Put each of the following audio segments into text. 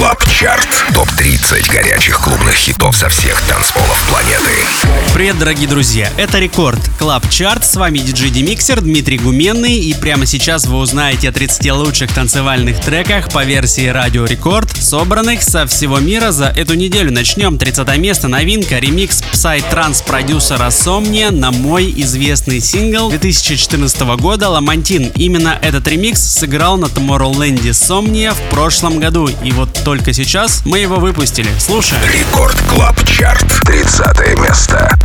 Club Chart. Топ-30 горячих клубных хитов со всех танцполов планеты. Привет, дорогие друзья. Это Record Club Chart. С вами диджей DimixeR Дмитрий Гуменный. И прямо сейчас вы узнаете о 30 лучших танцевальных треках по версии Радио Рекорд, собранных со всего мира за эту неделю. Начнем. 30 место. Новинка. Ремикс Psy-trance продюсера Somnia на мой известный сингл 2014 года «Lamantine». Именно этот ремикс сыграл на Tomorrowland Somnia в прошлом году. И вот только сейчас мы его выпустили. Слушаем. Record Club Chart. 30 место.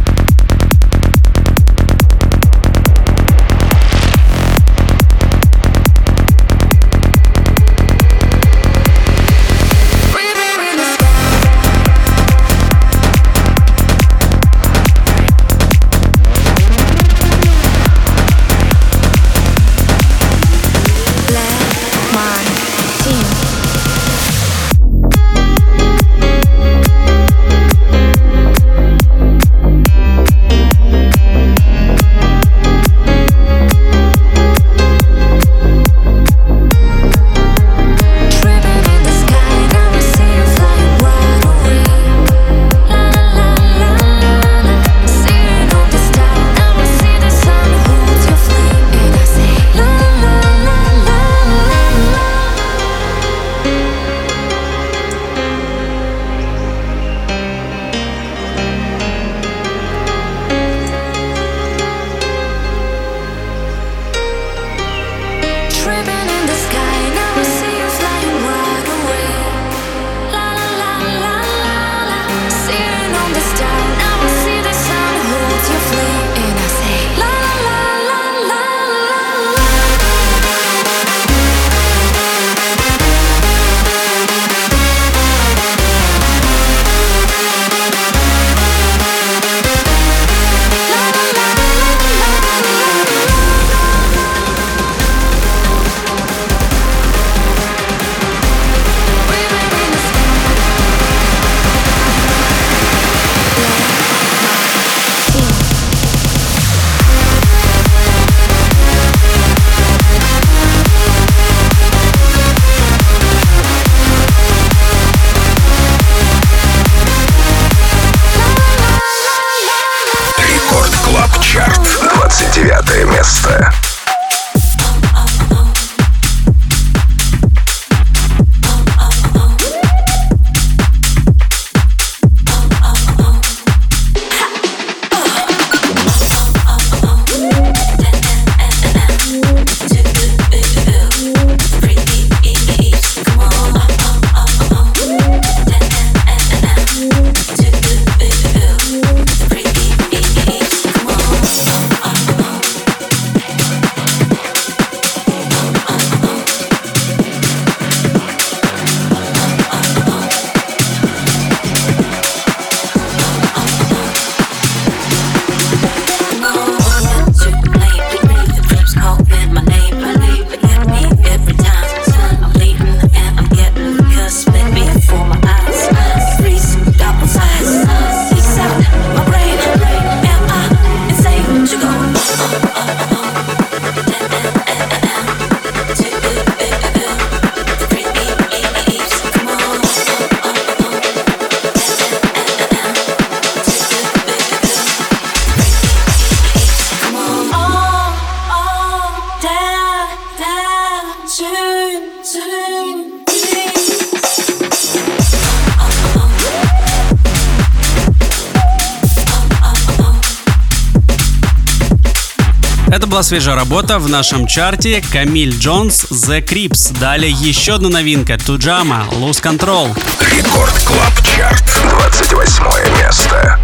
Свежая работа в нашем чарте Camille Jones The Creeps. Далее еще одна новинка Tujamo Lose Control. Record Club Chart. 28 место.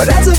But that's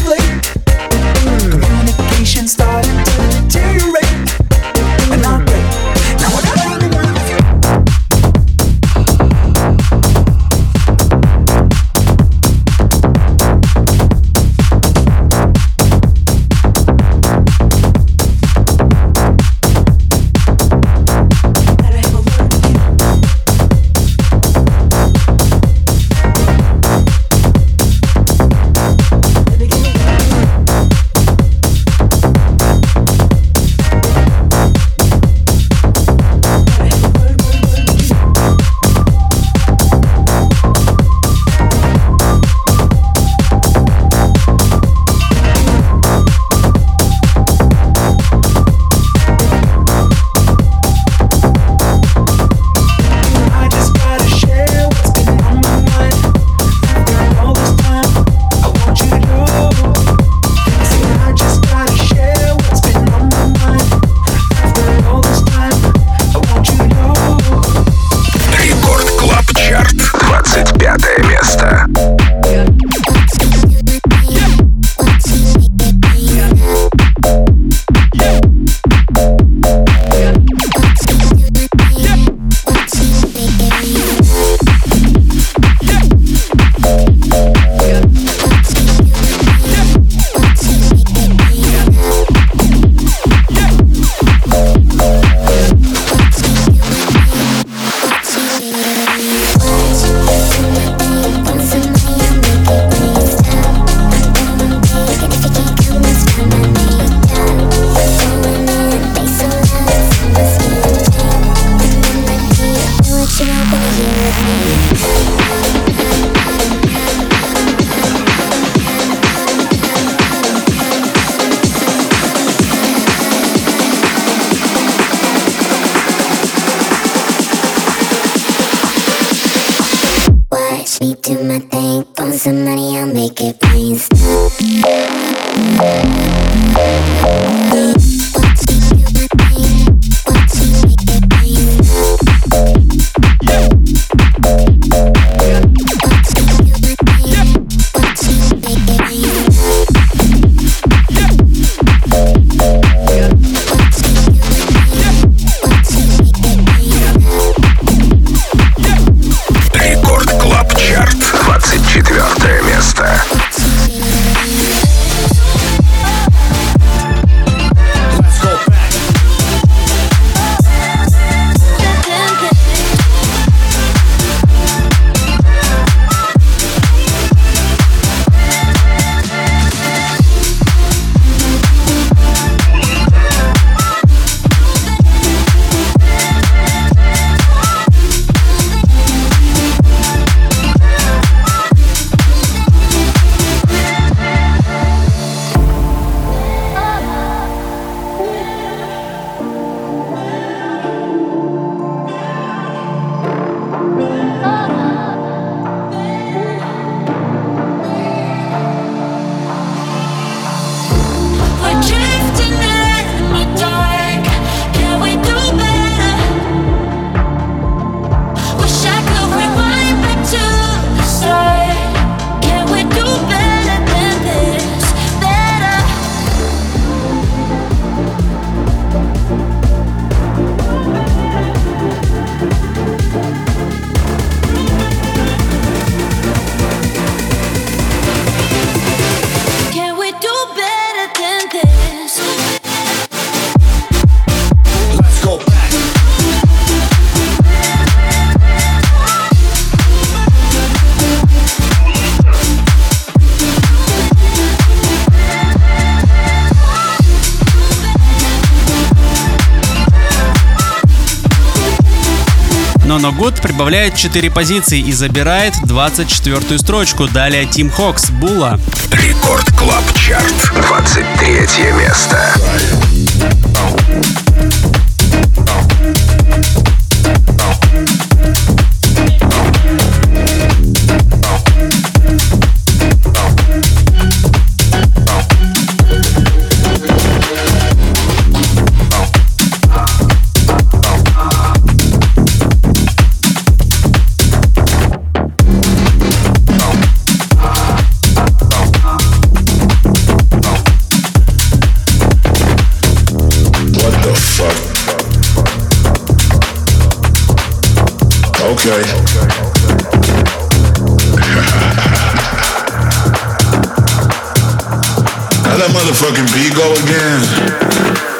Прибавляет 4 позиции и забирает 24-ю строчку. Далее Tim Hox, Була. Рекорд Клаб Чарт. 23 место. How that motherfucking beat go again?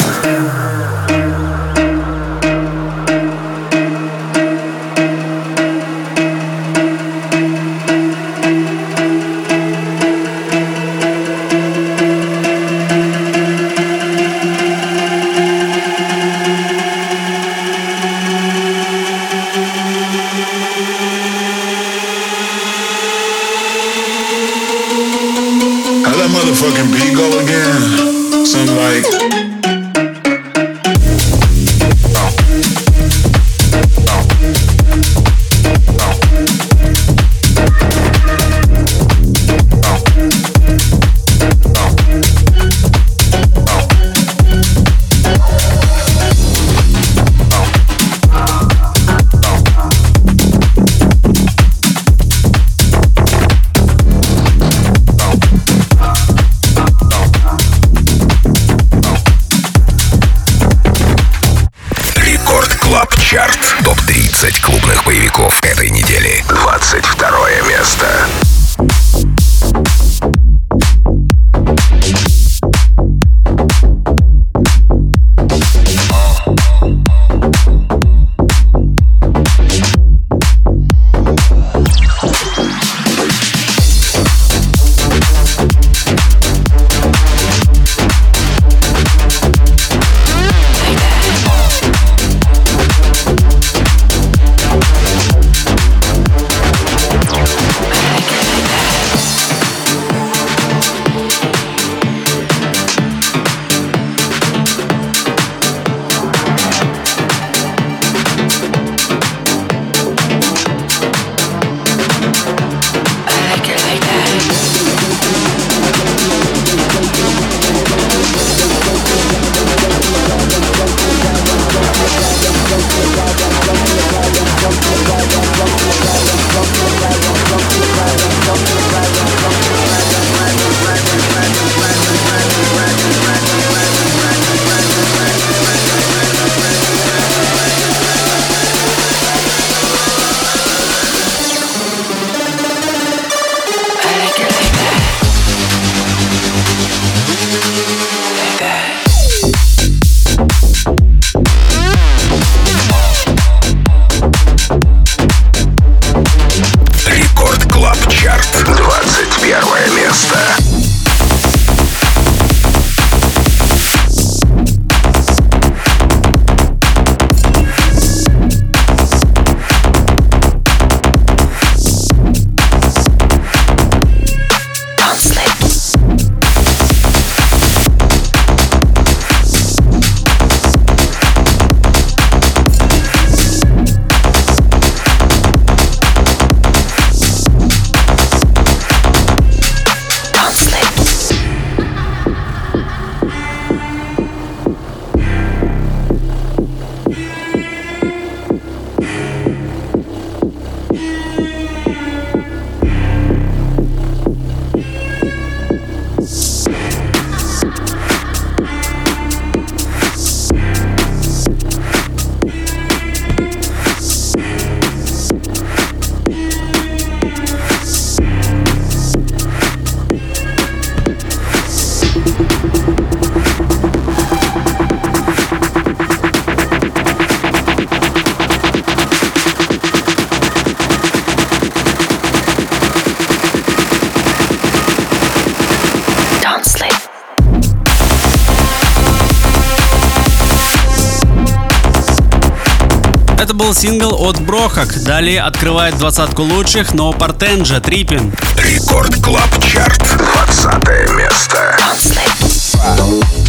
Сингл от Брохак. Далее открывает двадцатку лучших No Partенja Трипин. Рекорд Клаб Чарт. 20 место.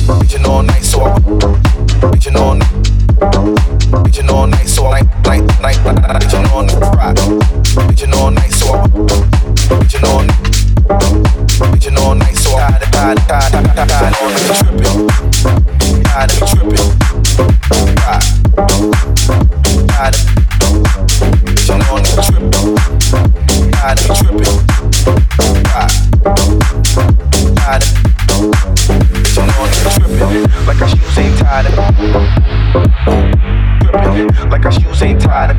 Reaching all night, so I Trippin' like our shoes ain't tied.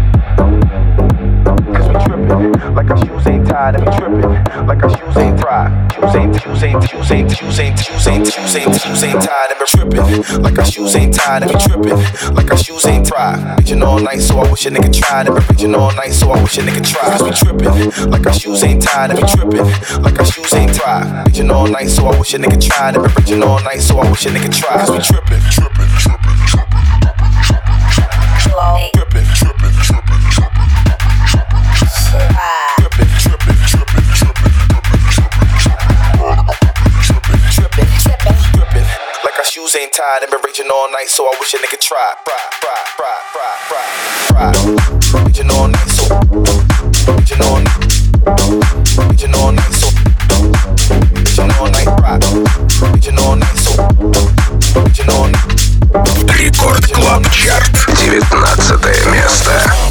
We trippin' like our shoes ain't tied. We trippin' like our shoes ain't dry. Shoes ain't, shoes ain't, shoes ain't, shoes ain't, shoes ain't, shoes ain't, tied. We trippin' like our shoes ain't tied. We trippin' like our shoes ain't dry. Reaching all night, so I wish a nigga tried it. Reaching all night, so I wish a nigga tried. Cause we trippin' like our shoes ain't tied up. We trippin' like our shoes ain't dry. Reaching all night, so I wish a nigga tried it. Reaching all night, so I wish a nigga tried. Cause we trippin', trippin', ain't tied and been reaching all night, so I wish a nigga try, try, try, try, try, try, try. Reaching all night, so reaching all night, reaching all night, so reaching all night, rock, reaching all night, so reaching all night. Рекорд Клаб Чарт. 15 место.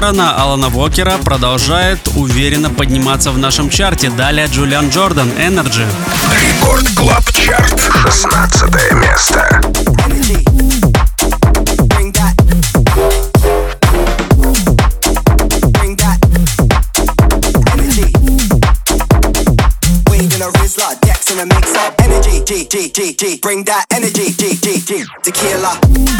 Бьорана Алана Вокера продолжает уверенно подниматься в нашем чарте. Далее Джулиан Джордан Energy. Рекорд Клаб Чарт. 16 место. G G G G bring that energy G G G tequila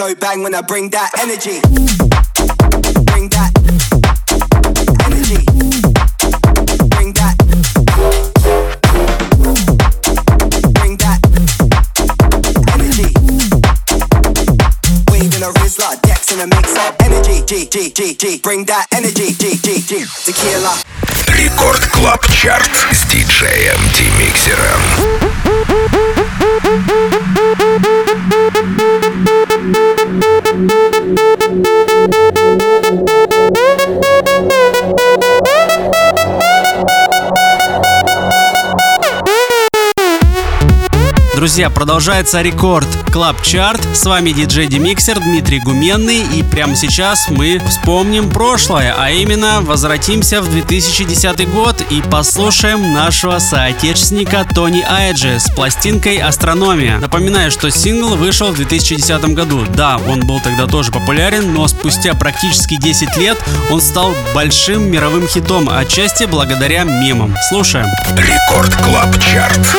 go bang when I bring that energy. Bring that energy. Bring that. Bring that energy. Weed in a Rizla, Dex in a mix up energy. G G G G. Bring that energy. G G G. Tequila. Рекорд Клаб Чарт с диджеем Димиксером. Друзья, продолжается Record Club Chart. С вами диджей Демиксер Дмитрий Гуменный. И прямо сейчас мы вспомним прошлое, а именно возвратимся в 2010 год и послушаем нашего соотечественника Tony Igy с пластинкой «Astronomia». Напоминаю, что сингл вышел в 2010 году. Да, он был тогда тоже популярен, но спустя практически 10 лет он стал большим мировым хитом, отчасти благодаря мемам. Слушаем. Рекорд Клаб Чарт.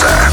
Master.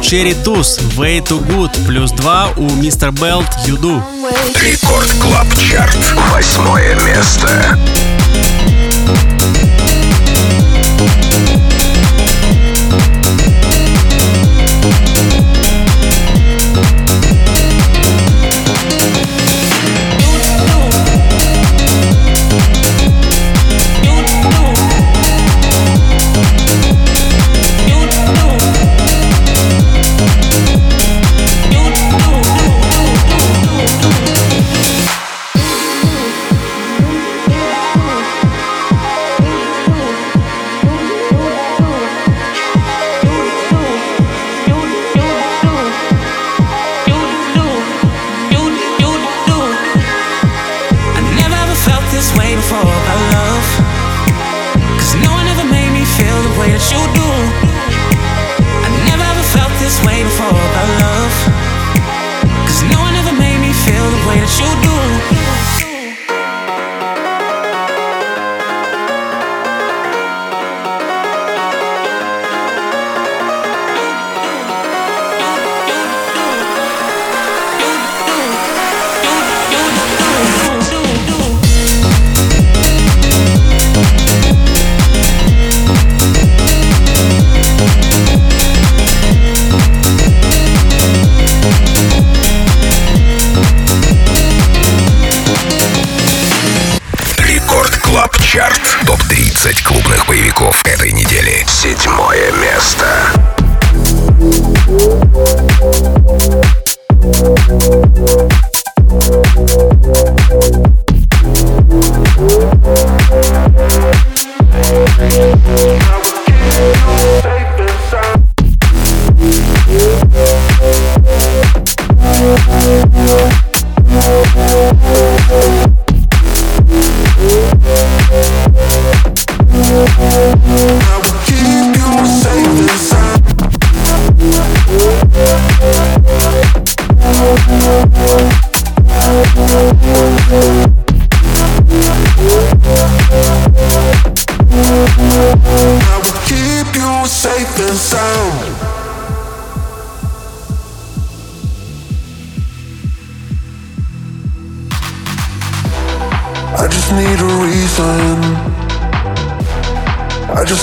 Черри Туз, Way Too Good, плюс 2 у Мистер Белт, You Do. Рекорд Клаб Чарт, восьмое место. Топ-30 клубных боевиков этой недели. Седьмое место.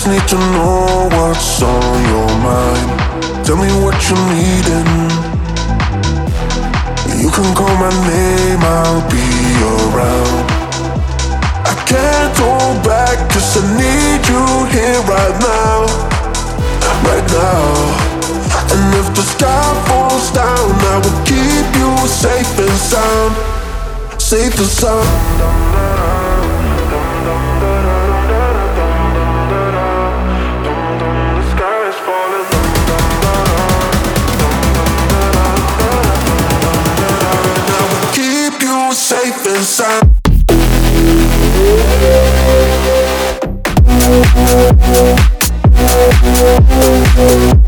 need to know what's on your mind. Tell me what you're needing. You can call my name, I'll be around. I can't hold back, cause I need you here right now. Right now. And if the sky falls down, I will keep you safe and sound. Safe and sound. life inside. Thank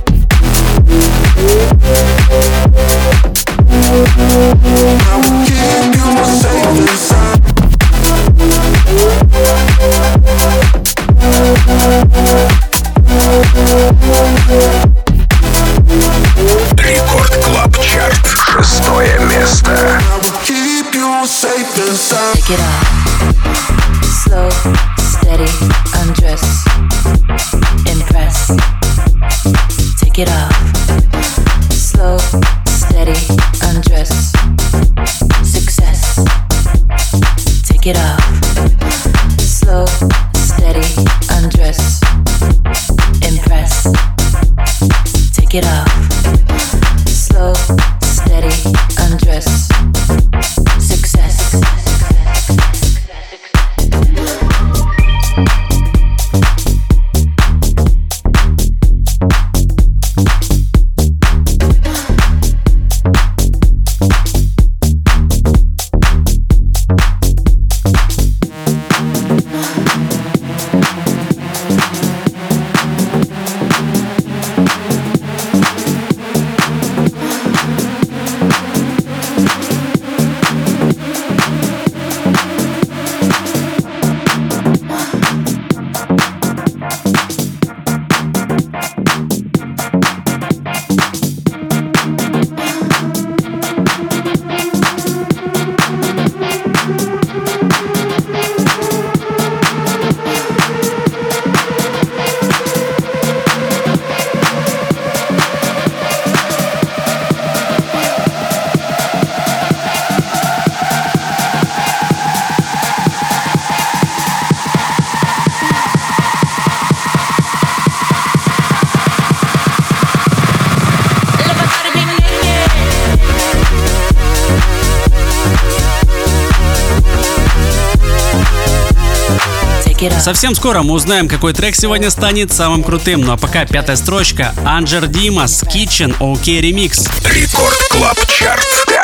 Совсем скоро мы узнаем, какой трек сегодня станет самым крутым. Ну а пока пятая строчка. Angger Dimas, Kitchen, OK Remix. Record Club Chart.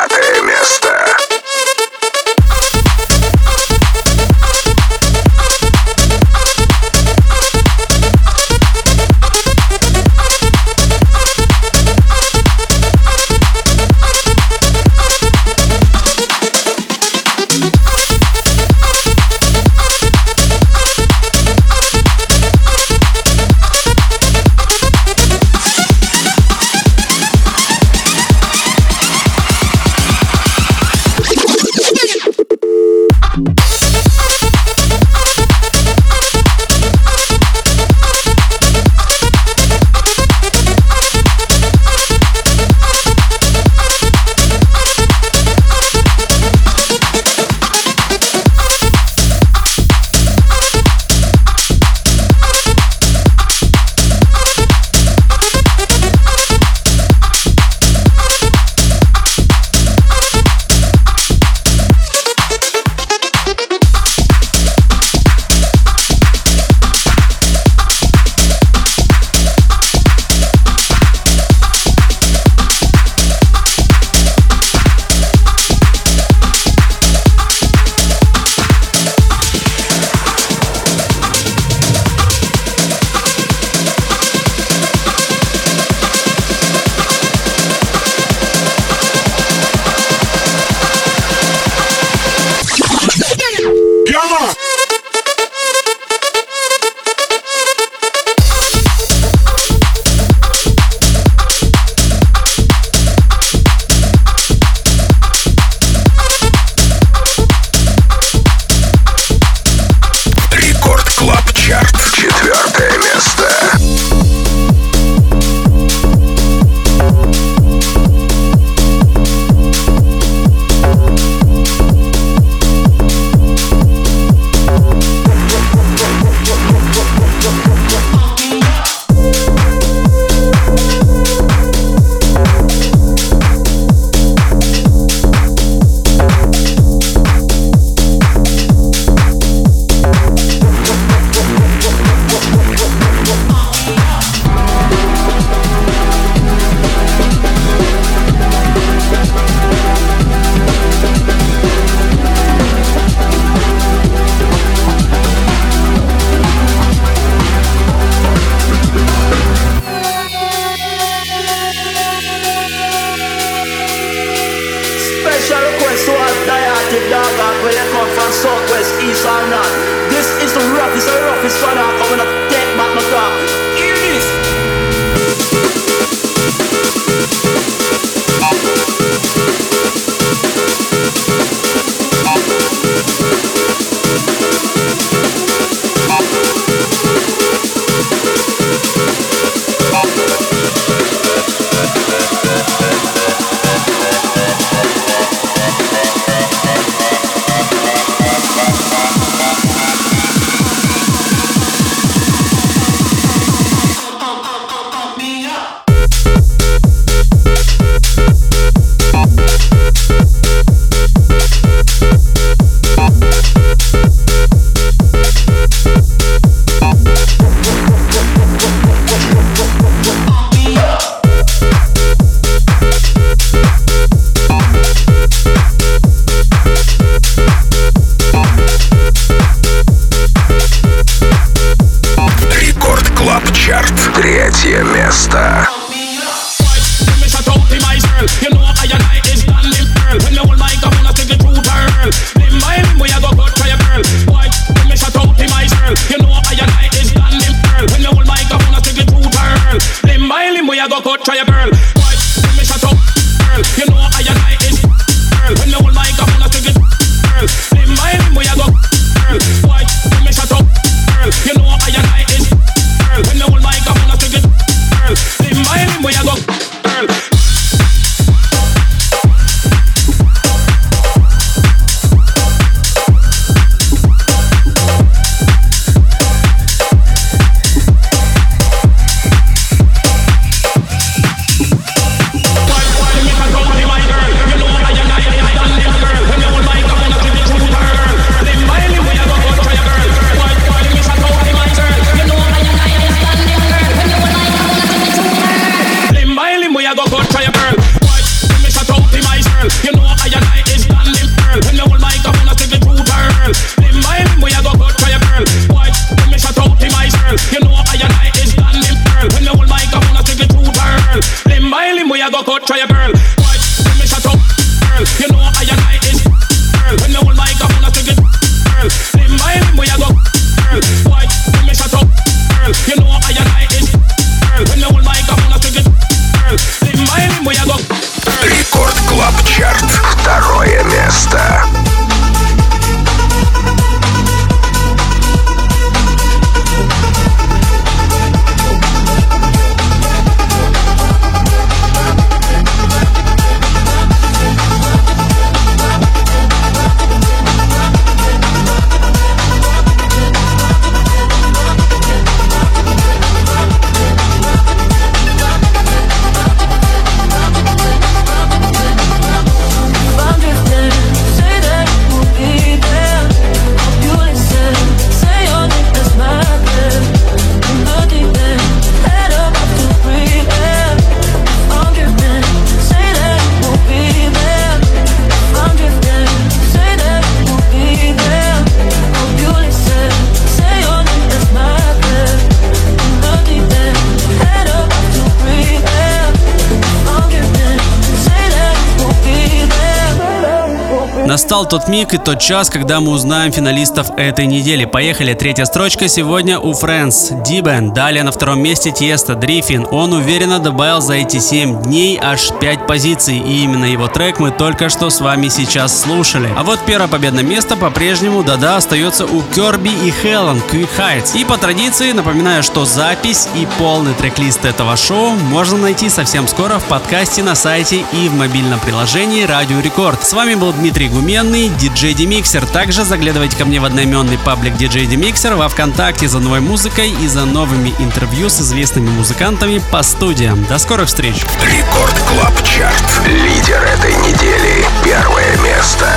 настал тот миг и тот час, когда мы узнаем финалистов этой недели. Поехали. Третья строчка сегодня у Фрэнс Дибен. Далее на втором месте Тиеста Дрифин. Он уверенно добавил за эти 7 дней аж 5 позиций. И именно его трек мы только что с вами сейчас слушали. А вот первое победное место по-прежнему, да-да, остается у Керби и Хелен Quick Heights. И по традиции напоминаю, что запись и полный трек-лист этого шоу можно найти совсем скоро в подкасте на сайте и в мобильном приложении Радио Рекорд. С вами был Дмитрий Гуми одноименный DJ Demixer. Также заглядывайте ко мне в одноименный паблик DJ Demixer во Вконтакте за новой музыкой и за новыми интервью с известными музыкантами по студиям. До скорых встреч! Record Club Chart. Лидер этой недели. Первое место.